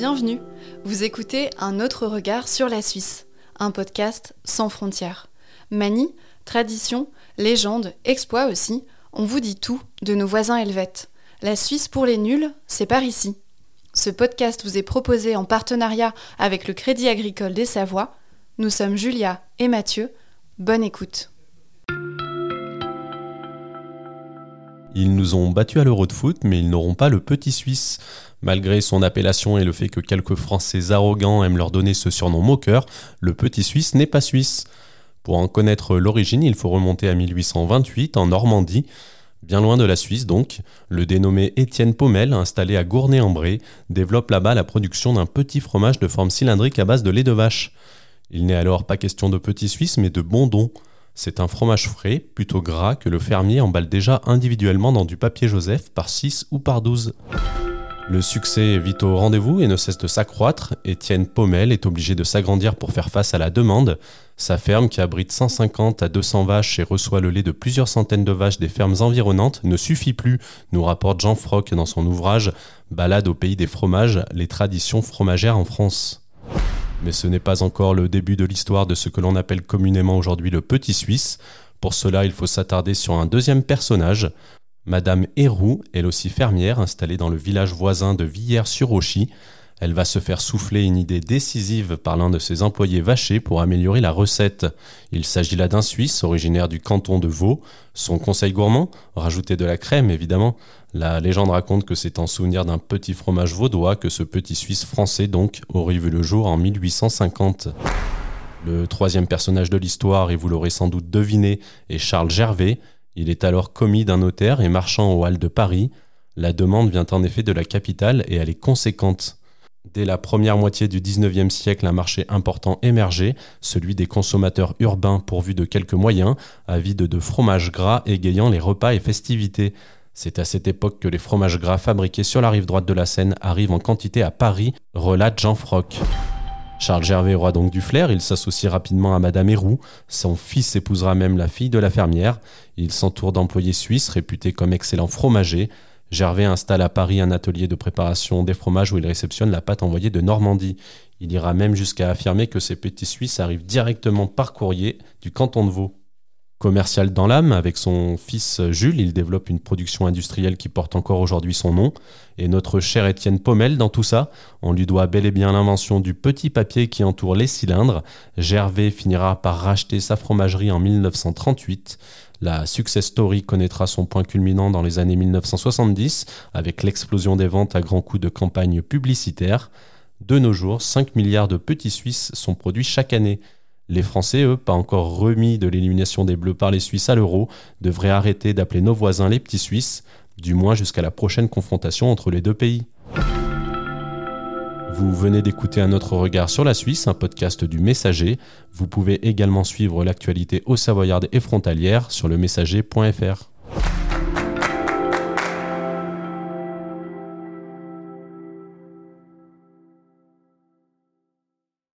Bienvenue, vous écoutez Un autre regard sur la Suisse, un podcast sans frontières. Manie, tradition, légende, exploit aussi, on vous dit tout de nos voisins helvètes. La Suisse pour les nuls, c'est par ici. Ce podcast vous est proposé en partenariat avec le Crédit agricole des Savoies. Nous sommes Julia et Mathieu. Bonne écoute. Ils nous ont battus à l'Euro de foot, mais ils n'auront pas le petit Suisse. Malgré son appellation et le fait que quelques Français arrogants aiment leur donner ce surnom moqueur, le petit Suisse n'est pas suisse. Pour en connaître l'origine, il faut remonter à 1828 en Normandie. Bien loin de la Suisse donc, le dénommé Étienne Pommel, installé à Gournay-en-Bray, développe là-bas la production d'un petit fromage de forme cylindrique à base de lait de vache. Il n'est alors pas question de petit suisse mais de bondon. C'est un fromage frais, plutôt gras, que le fermier emballe déjà individuellement dans du papier Joseph par 6 ou par 12. Le succès est vite au rendez-vous et ne cesse de s'accroître. Étienne Pommel est obligé de s'agrandir pour faire face à la demande. Sa ferme, qui abrite 150 à 200 vaches et reçoit le lait de plusieurs centaines de vaches des fermes environnantes, ne suffit plus, nous rapporte Jean Froc dans son ouvrage Balade au pays des fromages, les traditions fromagères en France. Mais ce n'est pas encore le début de l'histoire de ce que l'on appelle communément aujourd'hui le Petit Suisse. Pour cela, il faut s'attarder sur un deuxième personnage. Madame Héroux, elle aussi fermière, installée dans le village voisin de Villers-sur-Auchy. Elle va se faire souffler une idée décisive par l'un de ses employés vachés pour améliorer la recette. Il s'agit là d'un Suisse originaire du canton de Vaud. Son conseil gourmand Rajouter de la crème, évidemment. La légende raconte que c'est en souvenir d'un petit fromage vaudois que ce petit Suisse français, donc, aurait vu le jour en 1850. Le troisième personnage de l'histoire, et vous l'aurez sans doute deviné, est Charles Gervais. Il est alors commis d'un notaire et marchand aux Halles de Paris. La demande vient en effet de la capitale et elle est conséquente. Dès la première moitié du XIXe siècle, un marché important émergeait, celui des consommateurs urbains pourvus de quelques moyens, avides de fromages gras égayant les repas et festivités. C'est à cette époque que les fromages gras fabriqués sur la rive droite de la Seine arrivent en quantité à Paris, relate Jean Froc. Charles Gervais aura donc du flair, il s'associe rapidement à Madame Héroux, son fils épousera même la fille de la fermière, il s'entoure d'employés suisses réputés comme excellents fromagers, Gervais installe à Paris un atelier de préparation des fromages où il réceptionne la pâte envoyée de Normandie. Il ira même jusqu'à affirmer que ces petits Suisses arrivent directement par courrier du canton de Vaud. Commercial dans l'âme, avec son fils Jules, il développe une production industrielle qui porte encore aujourd'hui son nom. Et notre cher Étienne Pommel, dans tout ça, on lui doit bel et bien l'invention du petit papier qui entoure les cylindres. Gervais finira par racheter sa fromagerie en 1938. La success story connaîtra son point culminant dans les années 1970 avec l'explosion des ventes à grands coups de campagne publicitaire. De nos jours, 5 milliards de petits Suisses sont produits chaque année. Les Français, eux, pas encore remis de l'élimination des Bleus par les Suisses à l'euro, devraient arrêter d'appeler nos voisins les petits Suisses, du moins jusqu'à la prochaine confrontation entre les deux pays. Vous venez d'écouter un autre regard sur la Suisse, un podcast du Messager. Vous pouvez également suivre l'actualité au Savoyarde et frontalière sur le messager.fr.